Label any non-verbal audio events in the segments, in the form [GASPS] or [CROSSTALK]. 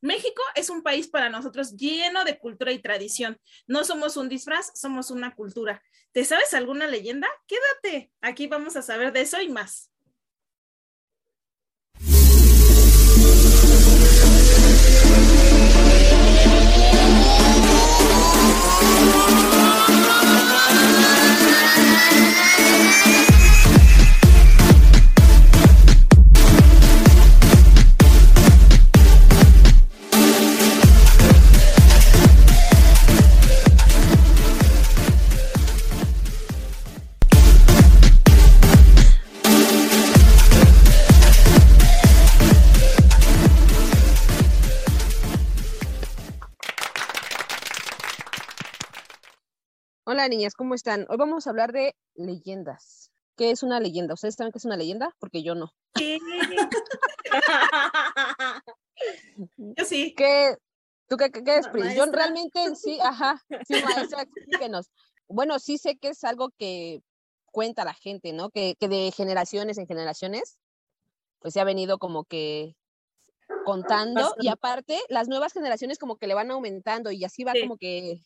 México es un país para nosotros lleno de cultura y tradición. No somos un disfraz, somos una cultura. ¿Te sabes alguna leyenda? Quédate, aquí vamos a saber de eso y más. Hola niñas, ¿cómo están? Hoy vamos a hablar de leyendas. ¿Qué es una leyenda? ¿Ustedes saben qué es una leyenda? Porque yo no. [LAUGHS] yo sí. ¿Qué, ¿Tú qué, qué, es, Pris? Yo realmente sí, ajá, sí, maestra, explíquenos. Bueno, sí sé que es algo que cuenta la gente, ¿no? Que, que de generaciones en generaciones, pues se ha venido como que contando y aparte las nuevas generaciones como que le van aumentando y así va como que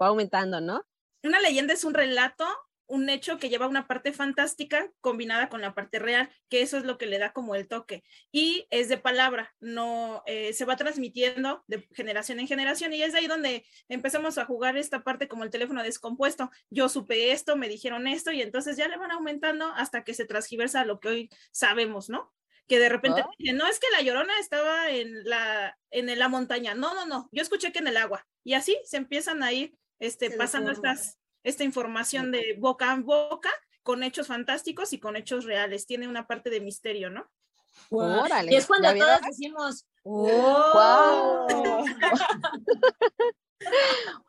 va aumentando, ¿no? Una leyenda es un relato, un hecho que lleva una parte fantástica combinada con la parte real, que eso es lo que le da como el toque. Y es de palabra, no eh, se va transmitiendo de generación en generación y es ahí donde empezamos a jugar esta parte como el teléfono descompuesto. Yo supe esto, me dijeron esto y entonces ya le van aumentando hasta que se transgiversa lo que hoy sabemos, ¿no? que de repente oh. no es que la llorona estaba en la en la montaña, no, no, no, yo escuché que en el agua y así se empiezan a ir este, pasando estas, esta información de boca a boca con hechos fantásticos y con hechos reales. Tiene una parte de misterio, ¿no? y es cuando todos decimos, ¡Wow! [LAUGHS]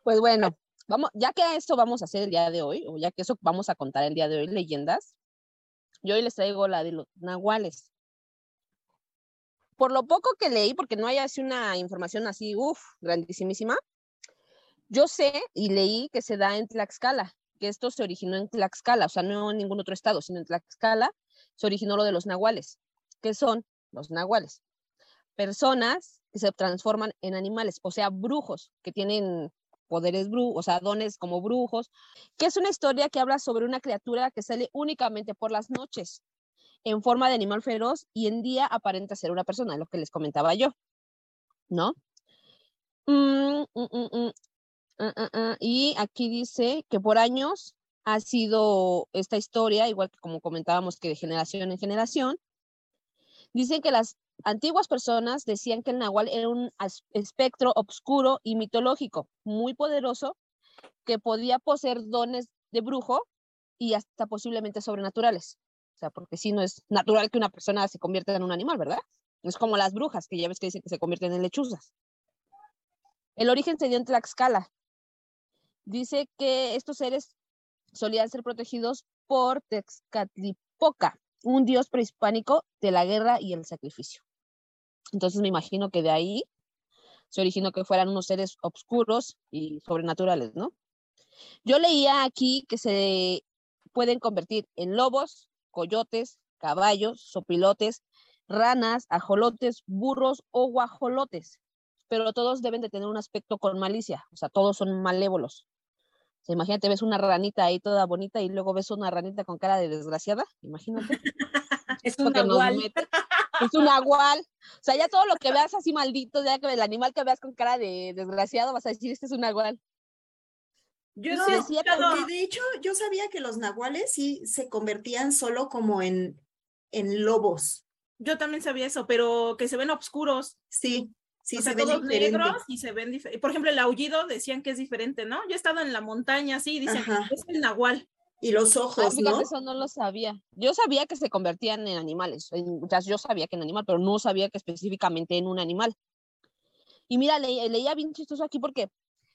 pues bueno, vamos, ya que esto vamos a hacer el día de hoy, o ya que eso vamos a contar el día de hoy, leyendas, yo hoy les traigo la de los nahuales. Por lo poco que leí, porque no hay así una información así, uff, grandísimísima, yo sé y leí que se da en Tlaxcala, que esto se originó en Tlaxcala, o sea, no en ningún otro estado, sino en Tlaxcala se originó lo de los nahuales. ¿Qué son los nahuales? Personas que se transforman en animales, o sea, brujos, que tienen poderes brujos, o sea, dones como brujos, que es una historia que habla sobre una criatura que sale únicamente por las noches en forma de animal feroz y en día aparenta ser una persona, lo que les comentaba yo, ¿no? Mm, mm, mm, Ah, ah, ah, y aquí dice que por años ha sido esta historia, igual que como comentábamos que de generación en generación, dicen que las antiguas personas decían que el nahual era un espectro oscuro y mitológico, muy poderoso, que podía poseer dones de brujo y hasta posiblemente sobrenaturales. O sea, porque si no es natural que una persona se convierta en un animal, ¿verdad? Es como las brujas, que ya ves que dicen que se convierten en lechuzas. El origen se dio en Tlaxcala, dice que estos seres solían ser protegidos por Texcatlipoca, un dios prehispánico de la guerra y el sacrificio. Entonces me imagino que de ahí se originó que fueran unos seres oscuros y sobrenaturales, ¿no? Yo leía aquí que se pueden convertir en lobos, coyotes, caballos, sopilotes, ranas, ajolotes, burros o guajolotes, pero todos deben de tener un aspecto con malicia, o sea, todos son malévolos imagínate, ves una ranita ahí toda bonita y luego ves una ranita con cara de desgraciada, imagínate. [LAUGHS] [LAUGHS] es un nahual. Es un nahual. O sea, ya todo lo que veas así maldito, ya que el animal que veas con cara de desgraciado, vas a decir, este es un nahual. Yo no, decía de hecho, yo sabía que los nahuales sí se convertían solo como en, en lobos. Yo también sabía eso, pero que se ven oscuros. Sí. Sí, se ven negros y se ven diferentes. Por ejemplo, el aullido decían que es diferente, ¿no? Yo he estado en la montaña, sí, dicen que es el nahual. Y los ojos, ¿no? Eso no lo sabía. Yo sabía que se convertían en animales. O sea, yo sabía que en animal, pero no sabía que específicamente en un animal. Y mira, leía bien chistoso aquí porque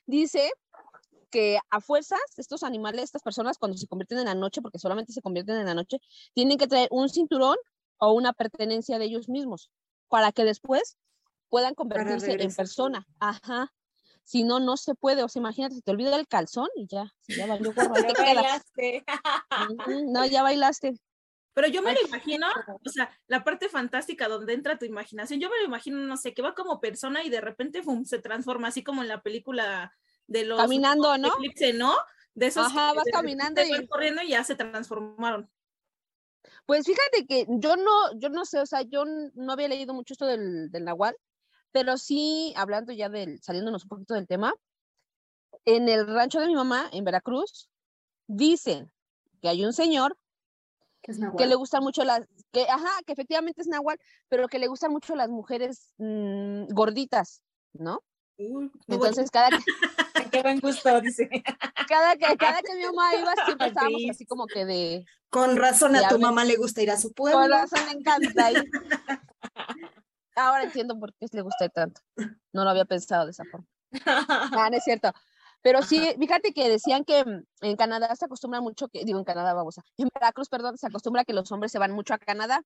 dice que a fuerzas estos animales, estas personas, cuando se convierten en la noche, porque solamente se convierten en la noche, tienen que traer un cinturón o una pertenencia de ellos mismos para que después puedan convertirse en persona. Ajá. Si no, no se puede. O sea, imagínate, se te olvida el calzón y ya, ya valió [LAUGHS] ya bailaste. no, ya bailaste. Pero yo me lo imagino, o sea, la parte fantástica donde entra tu imaginación, yo me lo imagino, no sé, que va como persona y de repente se transforma así como en la película de los... Caminando, ¿no? ¿no? De esos Ajá, vas caminando y... corriendo y ya se transformaron. Pues fíjate que yo no, yo no sé, o sea, yo no había leído mucho esto del, del Nahual, pero sí, hablando ya del, saliéndonos un poquito del tema, en el rancho de mi mamá, en Veracruz, dicen que hay un señor que, le gustan mucho las, que, ajá, que efectivamente es Nahual, pero que le gustan mucho las mujeres mm, gorditas, ¿no? Entonces, cada que... [LAUGHS] Qué buen gusto, dice. Cada que, cada que mi mamá iba, siempre [LAUGHS] estábamos así como que de... Con razón a tu mamá le gusta ir a su pueblo. Con razón le encanta ir. [LAUGHS] Ahora entiendo por qué le gusta tanto. No lo había pensado de esa forma. [LAUGHS] Ah, no es cierto. Pero sí, fíjate que decían que mm, en Canadá se acostumbra mucho que, digo en Canadá, vamos a, en Veracruz, perdón, se acostumbra que los hombres se van mucho a Canadá.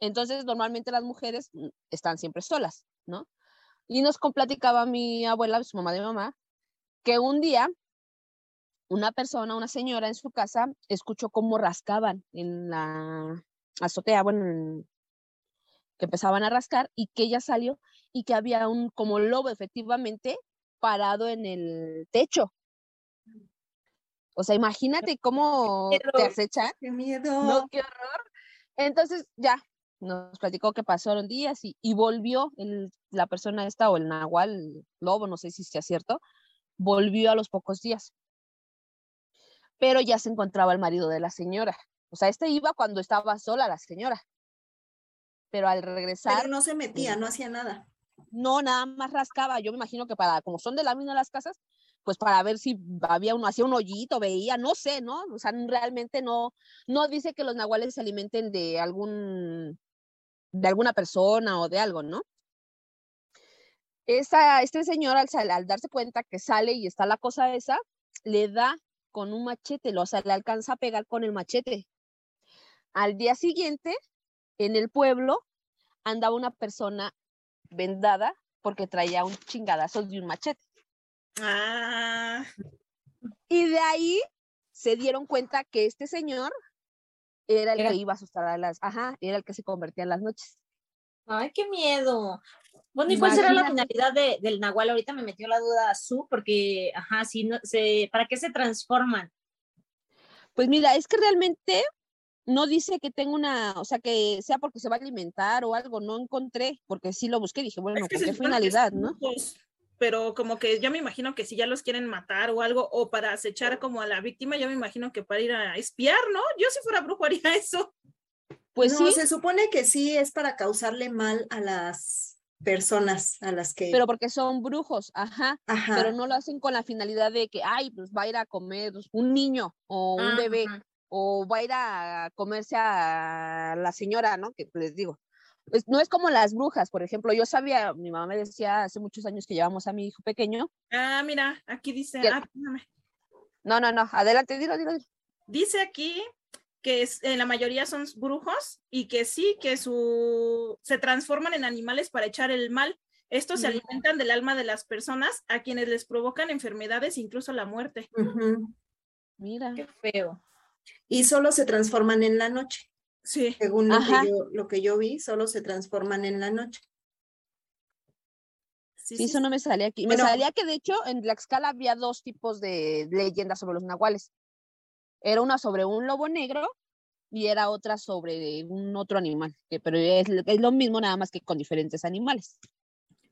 Entonces, normalmente las mujeres mm, están siempre solas, ¿no? Y nos platicaba mi abuela, su mamá de mamá, que un día una persona, una señora en su casa, escuchó cómo rascaban en la azotea, bueno, que empezaban a rascar y que ella salió y que había un como lobo efectivamente parado en el techo. O sea, imagínate cómo te acechan. Qué miedo. No, qué horror. Entonces, ya, nos platicó que pasaron días y, y volvió el, la persona esta o el nahual, el lobo, no sé si sea cierto, volvió a los pocos días. Pero ya se encontraba el marido de la señora. O sea, este iba cuando estaba sola la señora. Pero al regresar. Pero no se metía, no hacía nada no nada más rascaba, yo me imagino que para, como son de la misma las casas, pues para ver si había uno, hacía un hoyito, veía, no sé, ¿no? O sea, realmente no, no dice que los nahuales se alimenten de algún, de alguna persona o de algo, ¿no? Esa, este señor al, al darse cuenta que sale y está la cosa esa, le da con un machete, lo, o sea, le alcanza a pegar con el machete. Al día siguiente, en el pueblo, andaba una persona vendada porque traía un chingadazo de un machete. Ah. Y de ahí se dieron cuenta que este señor era el que iba a asustar a las, ajá, era el que se convertía en las noches. Ay, qué miedo. Bueno, ¿y cuál será la finalidad de, del Nahual? Ahorita me metió la duda su, porque, ajá, si no, se, ¿para qué se transforman? Pues mira, es que realmente no dice que tenga una, o sea, que sea porque se va a alimentar o algo, no encontré, porque sí lo busqué, dije, bueno, ¿con qué finalidad, no? pero como que yo me imagino que si ya los quieren matar o algo, o para acechar como a la víctima, yo me imagino que para ir a espiar, ¿no? Yo si fuera brujo haría eso. Pues sí. se supone que sí es para causarle mal a las personas a las que... Pero porque son brujos, ajá, pero no lo hacen con la finalidad de que, ay, pues va a ir a comer un niño o un bebé o va a ir a comerse a la señora, ¿no? Que les digo. Pues no es como las brujas, por ejemplo, yo sabía, mi mamá me decía hace muchos años que llevamos a mi hijo pequeño. Ah, mira, aquí dice, ah, no, no, no, adelante, dilo, dilo, Dice aquí que es, la mayoría son brujos y que sí, que su, se transforman en animales para echar el mal. Estos se alimentan del alma de las personas a quienes les provocan enfermedades, incluso la muerte. Mira. Qué feo y solo se transforman en la noche. Sí. Según lo que, yo, lo que, yo, vi, solo se transforman en la noche. Sí, eso no me salía aquí. me salía que de hecho en la escala había dos tipos de leyendas sobre los nahuales. Era una sobre un lobo negro y era otra sobre un otro animal, que, pero es, es lo mismo nada más que con diferentes animales.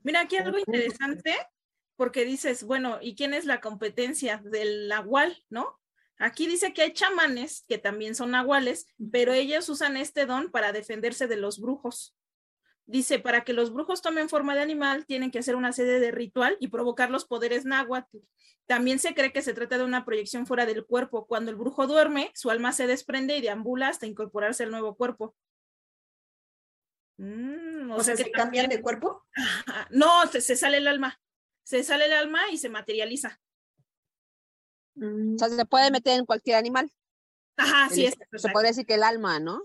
Mira, aquí algo interesante, porque dices, bueno, ¿y quién es la competencia del nahual, no? Aquí dice que hay chamanes que también son nahuales, pero ellos usan este don para defenderse de los brujos. Dice, para que los brujos tomen forma de animal, tienen que hacer una sede de ritual y provocar los poderes náhuatl. También se cree que se trata de una proyección fuera del cuerpo. Cuando el brujo duerme, su alma se desprende y deambula hasta incorporarse al nuevo cuerpo. Mm, o, sea, ¿se cambian de cuerpo? [LAUGHS] No, se sale el alma. Se sale el alma y se materializa. O sea, se puede meter en cualquier animal. Ajá, sí, es. Se puede decir que el alma, ¿no?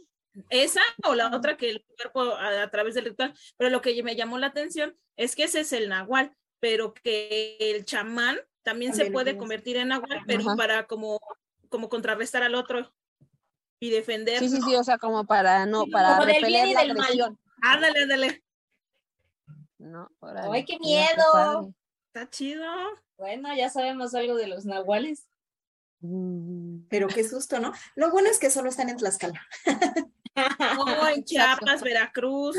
Esa o la otra que el cuerpo a, través del ritual. Pero lo que me llamó la atención es que ese es el nahual, pero que el chamán también, se puede convertir en nahual, pero para como, como contrarrestar al otro. y defender. Sí, sí, sí, o sea, como para no, para repeler la agresión. Ándale, ándale. No, ¡Ay, qué miedo! Está chido. Bueno, ya sabemos algo de los nahuales. Mm. Pero qué susto, ¿no? Lo bueno es que solo están en Tlaxcala. [LAUGHS] oh, en Chiapas, Veracruz.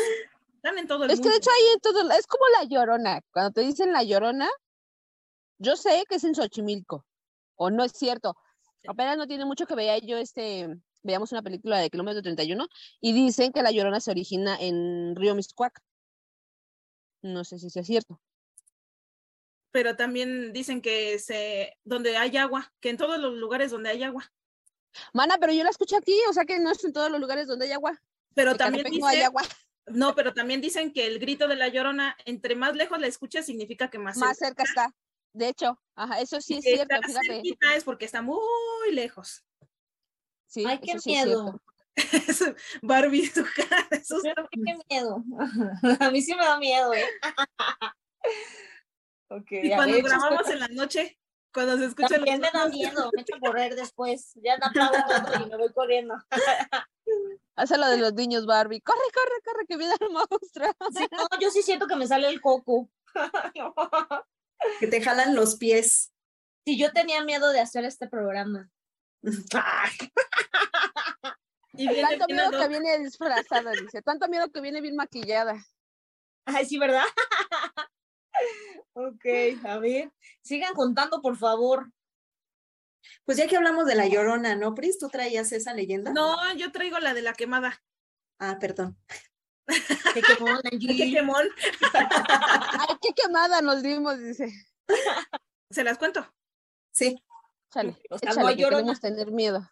Están en todo el es mundo. Es que de hecho hay en todo, es como la llorona. Cuando te dicen la llorona, yo sé que es en Xochimilco. O no es cierto. Apenas no tiene mucho que ver yo este, veamos una película de kilómetro 31 y dicen que la llorona se origina en Río Miscuac. No sé si es cierto. Pero también dicen que se, donde hay agua, que en todos los lugares donde hay agua. Mana, pero yo la escuché aquí, o sea que no es en todos los lugares donde hay agua. Pero también no hay agua. No, pero también dicen que el grito de la llorona, entre más lejos la escuchas, significa que más, más cerca. está. De hecho, ajá, eso sí es cierto. Fíjate. es porque está muy lejos. Sí, Ay, qué miedo. [LAUGHS] Barbie, su cara Qué miedo. [LAUGHS] A mí sí me da miedo, ¿eh? [LAUGHS] okay, y cuando grabamos en la noche, cuando se escucha También me da miedo, me echo a correr después. Ya no apago [LAUGHS] todo y me voy corriendo. [LAUGHS] Hace lo de los niños, Barbie. Corre, corre, corre, que viene el monstruo. Sí, no, [LAUGHS] yo sí siento que me sale el coco. que te jalan los pies. Sí, yo tenía miedo de hacer este programa. y tanto miedo que viene disfrazada, dice. Tanto miedo que viene bien maquillada. Ay, sí, ¿verdad? Ok, a ver. Sigan contando, por favor. Pues ya que hablamos de la llorona, ¿no, Pris? ¿Tú traías esa leyenda? No, yo traigo la de la quemada. Ah, perdón. Qué quemón, [LAUGHS] qué quemón. Ay, qué quemada nos dimos, dice. ¿Se las cuento? Sí. Chale, o sea, no queremos tener miedo.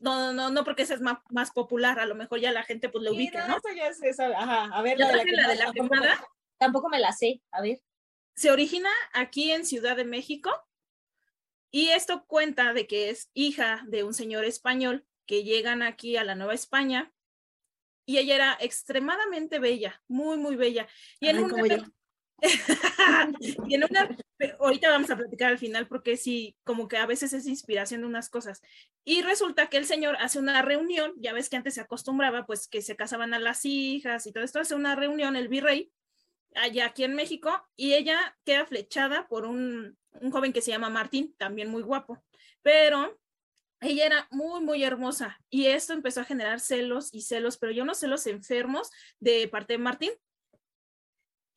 No, no, no, no, porque esa es más, más popular, a lo mejor ya la gente pues lo ubica, ¿no? ya es esa, ajá, a ver, la, de la, de la quemada. Tampoco me la sé, a ver. Se origina aquí en Ciudad de México y esto cuenta de que es hija de un señor español que llegan aquí a la Nueva España y ella era extremadamente bella, muy, muy bella. Y en, una, [LAUGHS] y en una, ahorita vamos a platicar al final porque sí, como que a veces es inspiración de unas cosas. Y resulta que el señor hace una reunión, ya ves que antes se acostumbraba, pues que se casaban a las hijas y todo esto, hace una reunión el virrey allá aquí en México y ella queda flechada por un, un joven que se llama Martín, también muy guapo, pero ella era muy, muy hermosa y esto empezó a generar celos y celos, pero yo no celos enfermos de parte de Martín.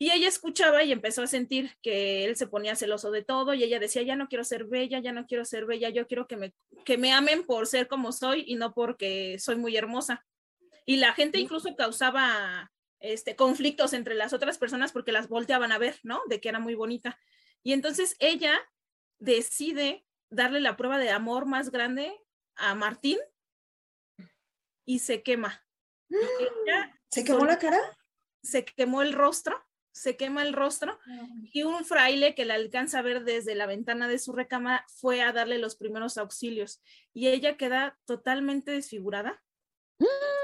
Y ella escuchaba y empezó a sentir que él se ponía celoso de todo y ella decía, ya no quiero ser bella, ya no quiero ser bella, yo quiero que me, que me amen por ser como soy y no porque soy muy hermosa. Y la gente incluso causaba este, conflictos entre las otras personas porque las volteaban a ver, ¿no? De que era muy bonita. Y entonces ella decide darle la prueba de amor más grande a Martín y se quema. [GASPS] ¿Se quemó la cara? Se quemó el rostro, se quema el rostro y un fraile que la alcanza a ver desde la ventana de su recámara fue a darle los primeros auxilios y ella queda totalmente desfigurada. [GASPS]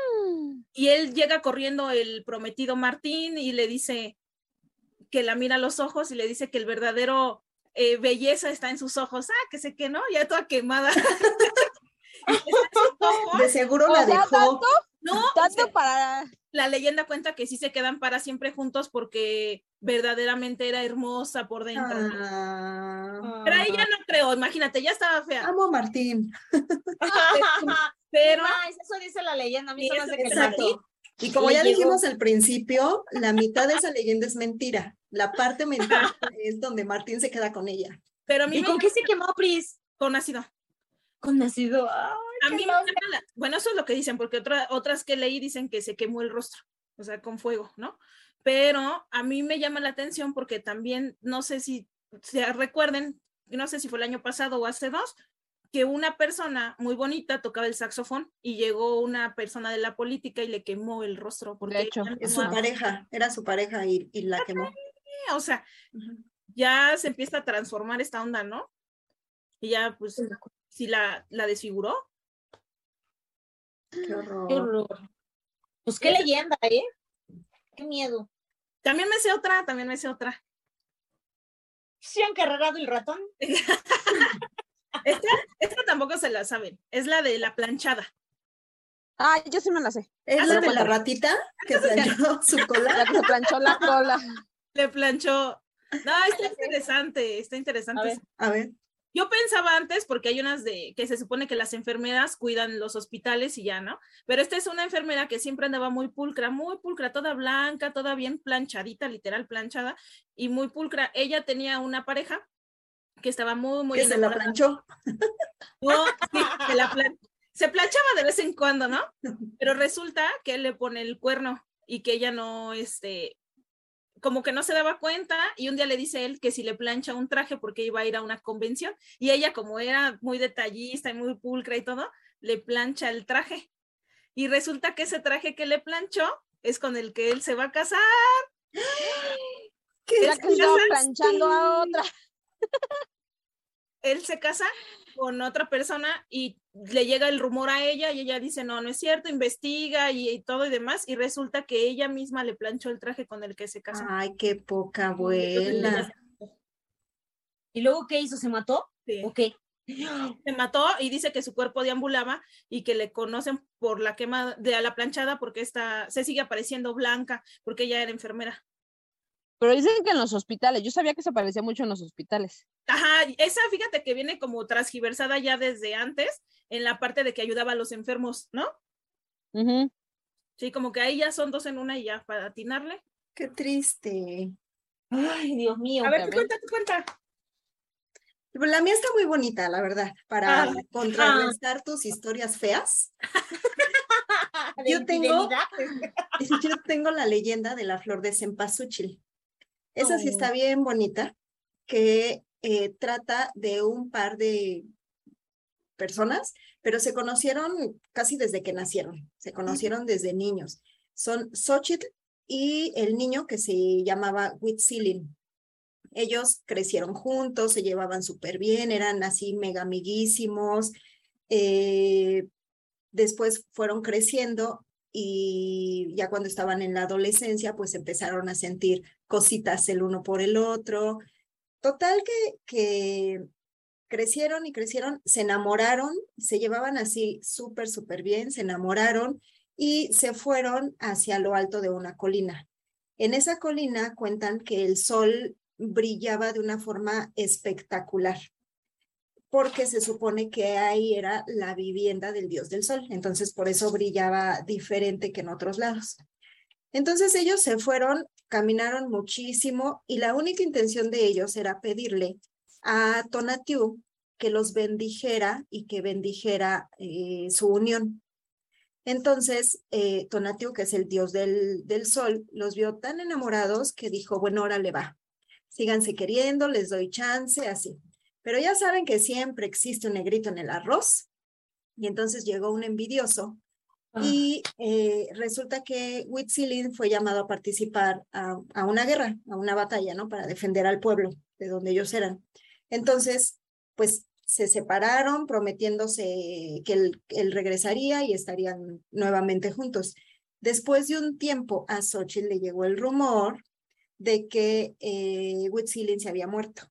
Y él llega corriendo el prometido Martín y le dice que la mira a los ojos y le dice que el verdadero eh, belleza está en sus ojos. Ah, que sé que no, ya toda quemada. [LAUGHS] de seguro la dejó. no, tanto para. La leyenda cuenta que sí se quedan para siempre juntos porque verdaderamente era hermosa por dentro. Ah. Pero ella no creo, imagínate, ya estaba fea. Amo a Martín. [LAUGHS] Pero. eso dice la leyenda. A mí se me hace que Martín y como ya dijimos al principio, la mitad de esa leyenda es mentira. La parte mental [LAUGHS] es donde Martín se queda con ella. Pero ¿Y con qué se quemó, Pris? Con ácido. Con ácido. a mí bueno, eso es lo que dicen, porque otras que leí dicen que se quemó el rostro, o sea, con fuego, ¿no? Pero a mí me llama la atención porque también, no sé si se recuerden, no sé si fue el año pasado o hace dos, que una persona muy bonita tocaba el saxofón y llegó una persona de la política y le quemó el rostro. Porque de hecho, es su pareja, era su pareja y, la quemó. O sea, ya se empieza a transformar esta onda, ¿no? Y ya, pues, si la, la desfiguró. Qué horror. Qué horror. Pues qué leyenda, ¿eh? Qué miedo. También me sé otra, también me sé otra. ¿Se han cargado el ratón? [LAUGHS] Esta, tampoco se la saben. Es la de la planchada. Ah, yo sí me la sé. ¿Es la de la ratita que planchó [LAUGHS] su cola? La que se planchó la cola. Le planchó. No, está interesante, está interesante. A ver. Yo pensaba antes, porque hay unas de que se supone que las enfermeras cuidan los hospitales y ya, ¿no? Pero esta es una enfermera que siempre andaba muy pulcra, muy pulcra, toda blanca, toda bien planchadita, literal planchada y muy pulcra. Ella tenía una pareja que estaba muy, muy. Que se la planchó. No, sí, se la Se planchaba de vez en cuando, ¿no? Pero resulta que él le pone el cuerno y que ella no, este, como que no se daba cuenta y un día le dice él que si le plancha un traje porque iba a ir a una convención y ella como era muy detallista y muy pulcra y todo, le plancha el traje. Y resulta que ese traje que le planchó es con el que él se va a casar. ¿Qué que planchando a otra. él se casa con otra persona y le llega el rumor a ella y ella dice, no, no es cierto, investiga y, todo y demás, y resulta que ella misma le planchó el traje con el que se casó. Ay, qué poca abuela. ¿Y luego qué hizo? ¿Se mató? Sí. ¿O [GASPS] Se mató y dice que su cuerpo deambulaba y que le conocen por la quema de a la planchada porque está, se sigue apareciendo blanca porque ella era enfermera. Pero dicen que en los hospitales, yo sabía que se aparecía mucho en los hospitales. Ajá, esa fíjate que viene como transgiversada ya desde antes, en la parte de que ayudaba a los enfermos, ¿no? Sí, como que ahí ya son dos en una y ya, para atinarle. Qué triste. Ay, Dios mío. A ver, tu cuenta, tu cuenta. La mía está muy bonita, la verdad, para ah. contrarrestar tus historias feas. [LAUGHS] yo tengo, [LAUGHS] yo tengo la leyenda de la flor de cempasúchil. Esa sí está oh. bien bonita, que eh, trata de un par de personas, pero se conocieron casi desde que nacieron, se conocieron desde niños. Son Xochitl y el niño que se llamaba Huitzilin. Ellos crecieron juntos, se llevaban súper bien, eran así mega amiguísimos. Eh, después fueron creciendo y ya cuando estaban en la adolescencia, pues empezaron a sentir cositas el uno por el otro. Total que, crecieron y crecieron, se enamoraron, se llevaban así súper, súper bien, se enamoraron y se fueron hacia lo alto de una colina. En esa colina cuentan que el sol brillaba de una forma espectacular porque se supone que ahí era la vivienda del dios del sol, entonces por eso brillaba diferente que en otros lados. Entonces ellos se fueron, caminaron muchísimo y la única intención de ellos era pedirle a Tonatiuh que los bendijera y que bendijera eh, su unión. Entonces, eh, Tonatiuh, que es el dios del, del sol, los vio tan enamorados que dijo, bueno, ahora le va, síganse queriendo, les doy chance, así. Pero ya saben que siempre existe un negrito en el arroz. Y entonces llegó un envidioso. Y eh, resulta que Huitzilin fue llamado a participar a, una guerra, a una batalla, ¿no? Para defender al pueblo de donde ellos eran. Entonces, pues se separaron prometiéndose que él, él regresaría y estarían nuevamente juntos. Después de un tiempo a Xochitl le llegó el rumor de que eh, Huitzilin se había muerto.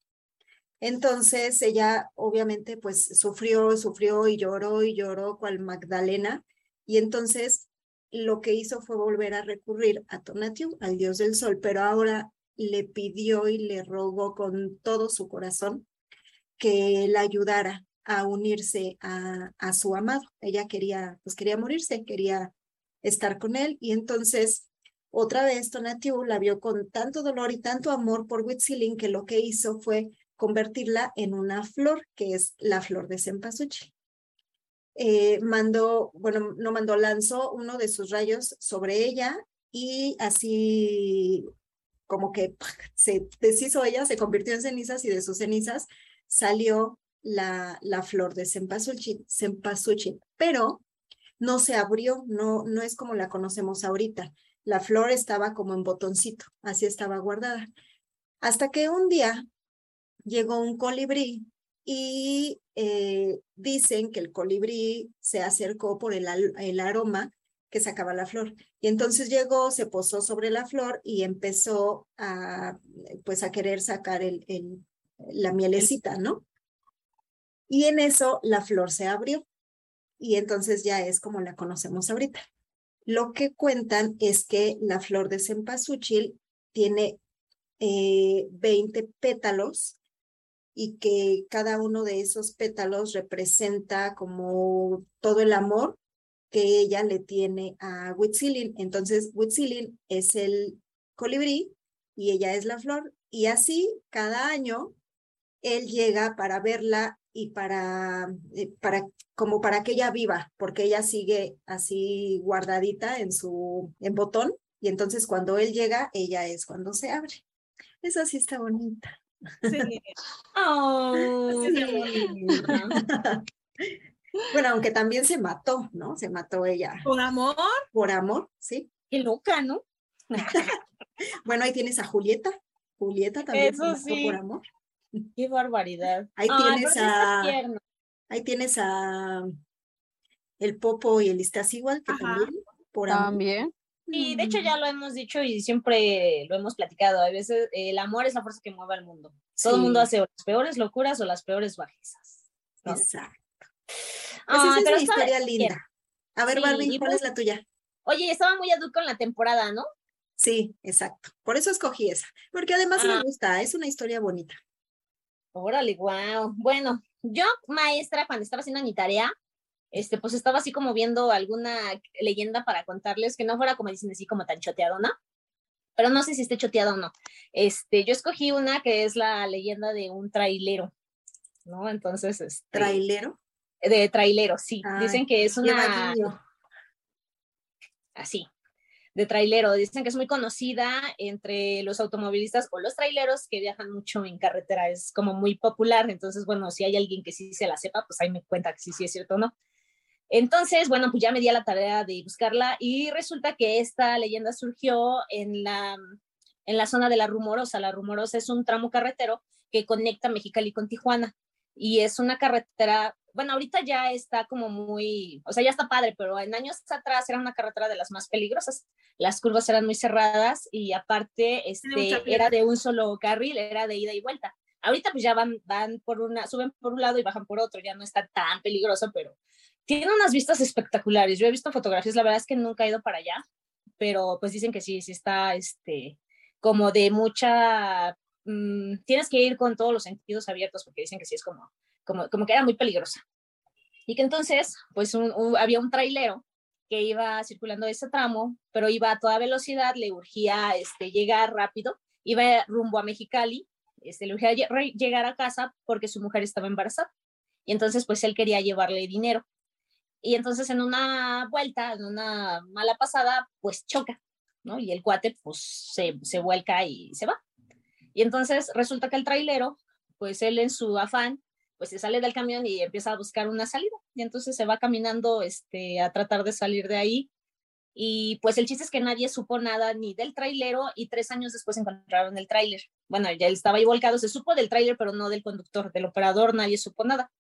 Entonces ella obviamente pues sufrió, sufrió y lloró y lloró cual Magdalena. Y entonces lo que hizo fue volver a recurrir a Tonatiuh, al dios del sol, pero ahora le pidió y le rogó con todo su corazón que la ayudara a unirse a, a su amado. Ella quería, pues quería morirse, quería estar con él y entonces otra vez Tonatiuh la vio con tanto dolor y tanto amor por Huitzilin que lo que hizo fue convertirla en una flor, que es la flor de cempasúchil. Eh, mandó, bueno, no mandó, lanzó uno de sus rayos sobre ella y así como que se deshizo ella, se convirtió en cenizas y de sus cenizas salió la, la flor de cempasúchil, pero no se abrió, no, no es como la conocemos ahorita. La flor estaba como en botoncito, así estaba guardada. Hasta que un día llegó un colibrí y eh, dicen que el colibrí se acercó por el, aroma que sacaba la flor. Y entonces llegó, se posó sobre la flor y empezó a, pues, a querer sacar el, el, la mielecita, ¿no? Y en eso la flor se abrió y entonces ya es como la conocemos ahorita. Lo que cuentan es que la flor de cempasúchil tiene 20 eh, pétalos y que cada uno de esos pétalos representa como todo el amor que ella le tiene a Huitzilin. Entonces, Huitzilin es el colibrí y ella es la flor. Y así, cada año, él llega para verla y para, eh, para, como para que ella viva, porque ella sigue así guardadita en su, en botón. Y entonces cuando él llega, ella es cuando se abre. Esa sí está bonita. Sí. [LAUGHS] Oh, [LAUGHS] bueno, aunque también se mató, ¿no? Se mató ella. ¿Por amor? Por amor, sí. Qué loca, ¿no? [LAUGHS] bueno, ahí tienes a Julieta. Julieta también se mató por amor. Qué barbaridad. Ahí tienes a. Ahí tienes a el Popo y el igual que también por amor. También. Y de hecho ya lo hemos dicho y siempre lo hemos platicado. A veces el amor es la fuerza que mueve al mundo. Todo el mundo hace las peores locuras o las peores bajezas. Exacto. Pues esa es una historia linda. A ver, Barbie, ¿cuál es la tuya? Oye, estaba muy adulto en la temporada, ¿no? Sí, exacto. Por eso escogí esa. Porque además me ah. gusta, es una historia bonita. Órale, wow. Bueno, yo, maestra, cuando estaba haciendo mi tarea, este, pues estaba así como viendo alguna leyenda para contarles que no fuera como dicen así como tan choteadona, pero no sé si esté choteada o no. Este, yo escogí una que es la leyenda de un trailero, ¿no? Entonces, este, ¿Trailero? De trailero, sí. Dicen que es una... Así, de trailero. Dicen que es muy conocida entre los automovilistas o los traileros que viajan mucho en carretera. Es como muy popular. Entonces, bueno, si hay alguien que sí se la sepa, pues ahí me cuenta que sí, sí es cierto o no. Entonces, bueno, pues ya me di a la tarea de buscarla y resulta que esta leyenda surgió en la, en la zona de la Rumorosa. La Rumorosa es un tramo carretero que conecta Mexicali con Tijuana y es una carretera, bueno, ahorita ya está como muy, o sea, ya está padre, pero en años atrás era una carretera de las más peligrosas. Las curvas eran muy cerradas y aparte este, era de un solo carril, era de ida y vuelta. Ahorita pues ya van, van por una, suben por un lado y bajan por otro, ya no está tan peligroso, pero tiene unas vistas espectaculares. Yo he visto fotografías, la verdad es que nunca he ido para allá, pero pues dicen que sí, sí está este, como de mucha Mm, tienes que ir con todos los sentidos abiertos porque dicen que sí es como, como, como que era muy peligrosa. Y que entonces, pues había un trailero que iba circulando ese tramo, pero iba a toda velocidad, le urgía este, llegar rápido, iba rumbo a Mexicali, este, le urgía llegar a casa porque su mujer estaba embarazada. Y entonces, pues él quería llevarle dinero. Y entonces en una vuelta, en una mala pasada, pues choca, ¿no? Y el cuate, pues se, se vuelca y se va. Y entonces resulta que el trailero, pues él en su afán, pues se sale del camión y empieza a buscar una salida. Y entonces se va caminando este, a tratar de salir de ahí. Y pues el chiste es que nadie supo nada ni del trailero y tres años después encontraron el trailer. Bueno, ya estaba ahí volcado, se supo del trailer, pero no del conductor, del operador, nadie supo nada.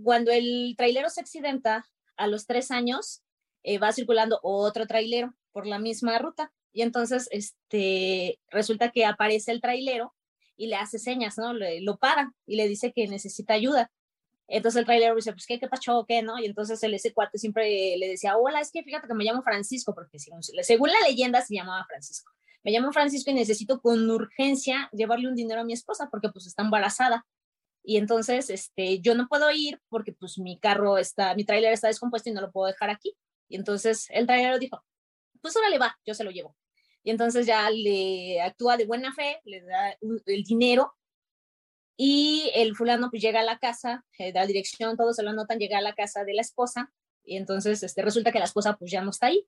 Cuando el trailero se accidenta, a los tres años eh, va circulando otro trailero por la misma ruta y entonces, este, resulta que aparece el trailero y le hace señas, ¿no? lo para y le dice que necesita ayuda. Entonces el trailero dice, pues, ¿qué, qué pasó? ¿Qué, no? Y entonces el ese cuate siempre le decía, hola, es que fíjate que me llamo Francisco, porque según la leyenda se llamaba Francisco. Me llamo Francisco y necesito con urgencia llevarle un dinero a mi esposa porque pues está embarazada. Y entonces, este, yo no puedo ir porque pues mi carro está, mi trailer está descompuesto y no lo puedo dejar aquí. Y entonces el trailero dijo, pues ahora le va, yo se lo llevo y entonces ya le actúa de buena fe, le da el dinero y el fulano pues llega a la casa, eh, da dirección, todos se lo anotan, llega a la casa de la esposa y entonces este, resulta que la esposa pues ya no está ahí.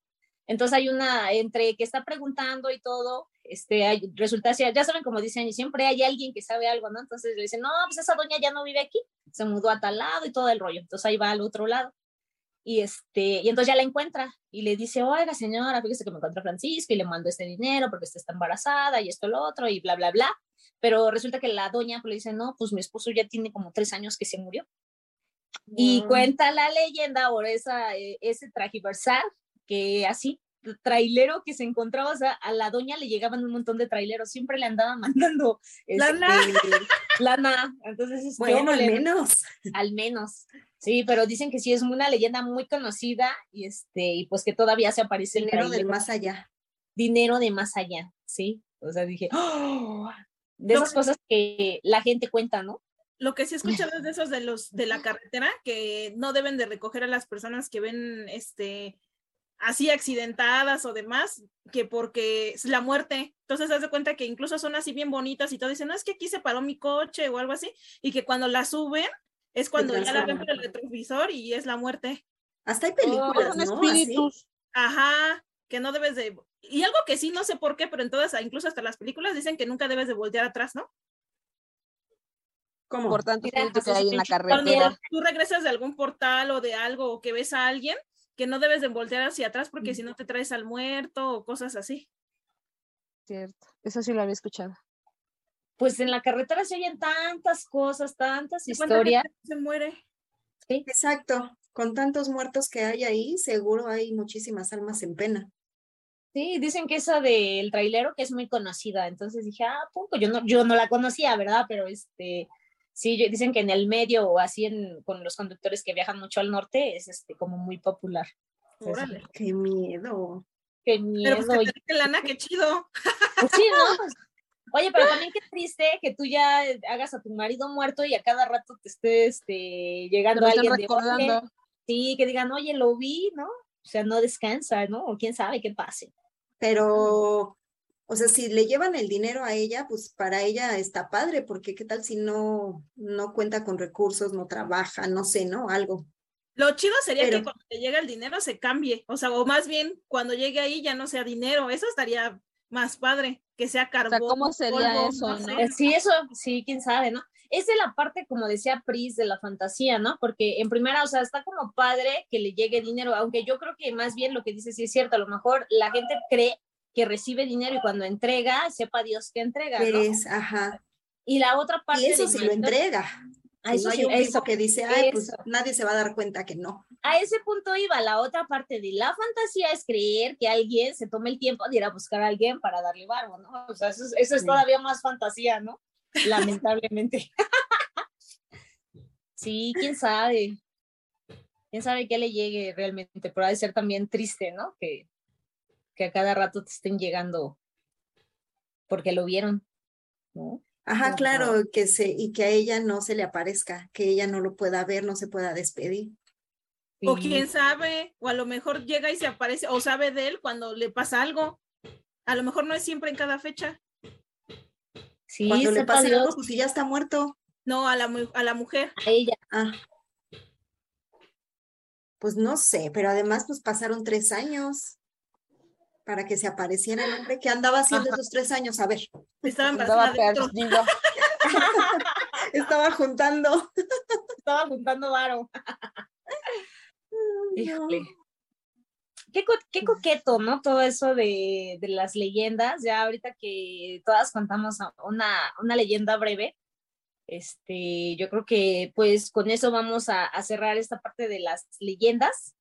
Entonces hay una, entre que está preguntando y todo, este, hay, resulta, ya saben como dicen, y siempre hay alguien que sabe algo, ¿no? Entonces le dicen, no, pues esa doña ya no vive aquí, se mudó a tal lado y todo el rollo. Entonces ahí va al otro lado. Y, este, y entonces ya la encuentra y le dice, oiga señora, fíjese que me encontró Francisco y le mando este dinero porque está embarazada y esto, lo otro y bla, bla, bla. Pero resulta que la doña pues, le dice, no, pues mi esposo ya tiene como tres años que se murió. Y cuenta la leyenda por esa, eh, ese tragiversar que así, trailero que se encontraba, o sea, a la doña le llegaban un montón de traileros, siempre le andaban [LAUGHS] mandando lana. Este, lana. Entonces, bueno, al menos. Al menos. Sí, pero dicen que sí es una leyenda muy conocida y este, y pues que todavía se aparece dinero del más allá. Dinero de más allá, sí. O sea, dije, ¡Oh! de esas cosas que la gente cuenta, ¿no? Lo que sí he escuchado es de esos de los de la carretera que no deben de recoger a las personas que ven este así accidentadas o demás, que porque es la muerte. Entonces, haz de cuenta que incluso son así bien bonitas y todo. Dicen, no, es que aquí se paró mi coche o algo así. Y que cuando la suben, es cuando ya la ven por el retrovisor y es la muerte. Hasta hay películas, ¿no? Espíritus. Ajá, que no debes de... Y algo que sí, no sé por qué, pero en todas, incluso hasta las películas dicen que nunca debes de voltear atrás, ¿no? Como importante que hay en la carretera. Cuando tú regresas de algún portal o de algo o que ves a alguien, que no debes de voltear hacia atrás porque si no te traes al muerto o cosas así. Cierto, eso sí lo había escuchado. Pues en la carretera se oyen tantas cosas, tantas historias. Se muere. Sí. Exacto, con tantos muertos que hay ahí, seguro hay muchísimas almas en pena. Sí, dicen que esa del trailero que es muy conocida, entonces dije, ah, poco, yo no, yo no la conocía, ¿verdad? Pero este, sí, dicen que en el medio o así en, con los conductores que viajan mucho al norte es este como muy popular. Órale. qué miedo. Qué miedo. Pero pues que lana, qué chido. Pues sí, ¿no? Pues, [LAUGHS] oye, pero también qué triste que tú ya hagas a tu marido muerto y a cada rato te esté este, llegando alguien de Sí, que digan, oye, lo vi, ¿no? O sea, no descansa, ¿no? O quién sabe qué pase. Pero o sea, si le llevan el dinero a ella, pues para ella está padre, porque qué tal si no, no cuenta con recursos, no trabaja, no sé, ¿no? Algo. Lo chido sería que cuando le llega el dinero se cambie, o sea, o más bien cuando llegue ahí ya no sea dinero, eso estaría más padre, que sea carbón. O ¿cómo sería eso? Eh, sí, eso, sí, quién sabe, ¿no? Esa es la parte, como decía Pris, de la fantasía, ¿no? Porque en primera, o sea, está como padre que le llegue dinero, aunque yo creo que más bien lo que dice sí es cierto, a lo mejor la gente cree que recibe dinero y cuando entrega, sepa Dios que entrega. ¿no? Es, ajá. Y la otra parte. Y eso sí lo entrega. A eso no hay un que dice, ay, pues nadie se va a dar cuenta que no. A ese punto iba. La otra parte de la fantasía es creer que alguien se tome el tiempo de ir a buscar a alguien para darle barbo, ¿no? O sea, eso, es todavía más fantasía, ¿no? Lamentablemente. [LAUGHS] sí, quién sabe. Quién sabe qué le llegue realmente, pero ha de ser también triste, ¿no? Que, que a cada rato te estén llegando porque lo vieron, ¿no? Ajá, claro, que se, y que a ella no se le aparezca, que ella no lo pueda ver, no se pueda despedir. O quién sabe, o a lo mejor llega y se aparece, o sabe de él cuando le pasa algo. A lo mejor no es siempre en cada fecha. Sí, cuando le pasa algo, pues si ya está muerto. No, a la, a la mujer. A ella. Ah. Pues no sé, pero además pues pasaron tres años para que se apareciera el hombre que andaba haciendo esos tres años. A ver. Estaba, perdido. [LAUGHS] Estaba juntando. Estaba juntando varo. Híjole. Qué, qué, coqueto, ¿no? Todo eso de, de, las leyendas. Ya ahorita que todas contamos una, una leyenda breve, este, yo creo que pues con eso vamos a, a cerrar esta parte de las leyendas.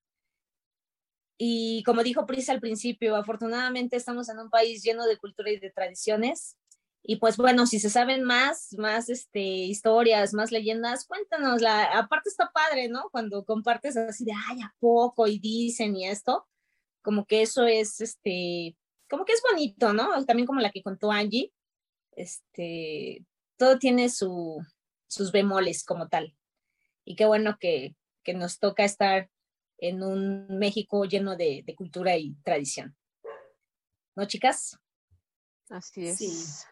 Y como dijo Prisa al principio, afortunadamente estamos en un país lleno de cultura y de tradiciones. Y pues bueno, si se saben más, más este, historias, más leyendas, cuéntanos. La, aparte está padre, ¿no? Cuando compartes así de, ay, ¿a poco? Y dicen y esto, como que eso es, este, como que es bonito, ¿no? También como la que contó Angie, este, todo tiene su, sus bemoles como tal. Y qué bueno que, que nos toca estar en un México lleno de, cultura y tradición. ¿No, chicas? Así es.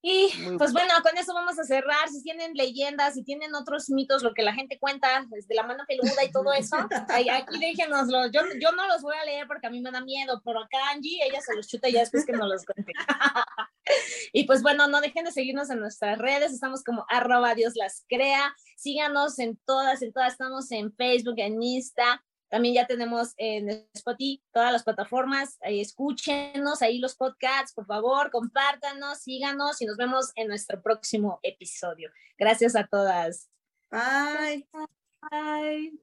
Y pues bueno, con eso vamos a cerrar. Si tienen leyendas, si tienen otros mitos, lo que la gente cuenta, desde la mano peluda y todo eso, [LAUGHS] aquí déjenoslo. Yo, yo no los voy a leer porque a mí me da miedo, pero acá Angie, ella se los chuta ya después que nos los cuente. [LAUGHS] y pues bueno, no dejen de seguirnos en nuestras redes, estamos como arroba Dios las crea. Síganos en todas, en todas, estamos en Facebook, en Insta, también ya tenemos en Spotify todas las plataformas. escúchenos ahí los podcasts, por favor, compártanos, síganos y nos vemos en nuestro próximo episodio. Gracias a todas. Bye. Bye.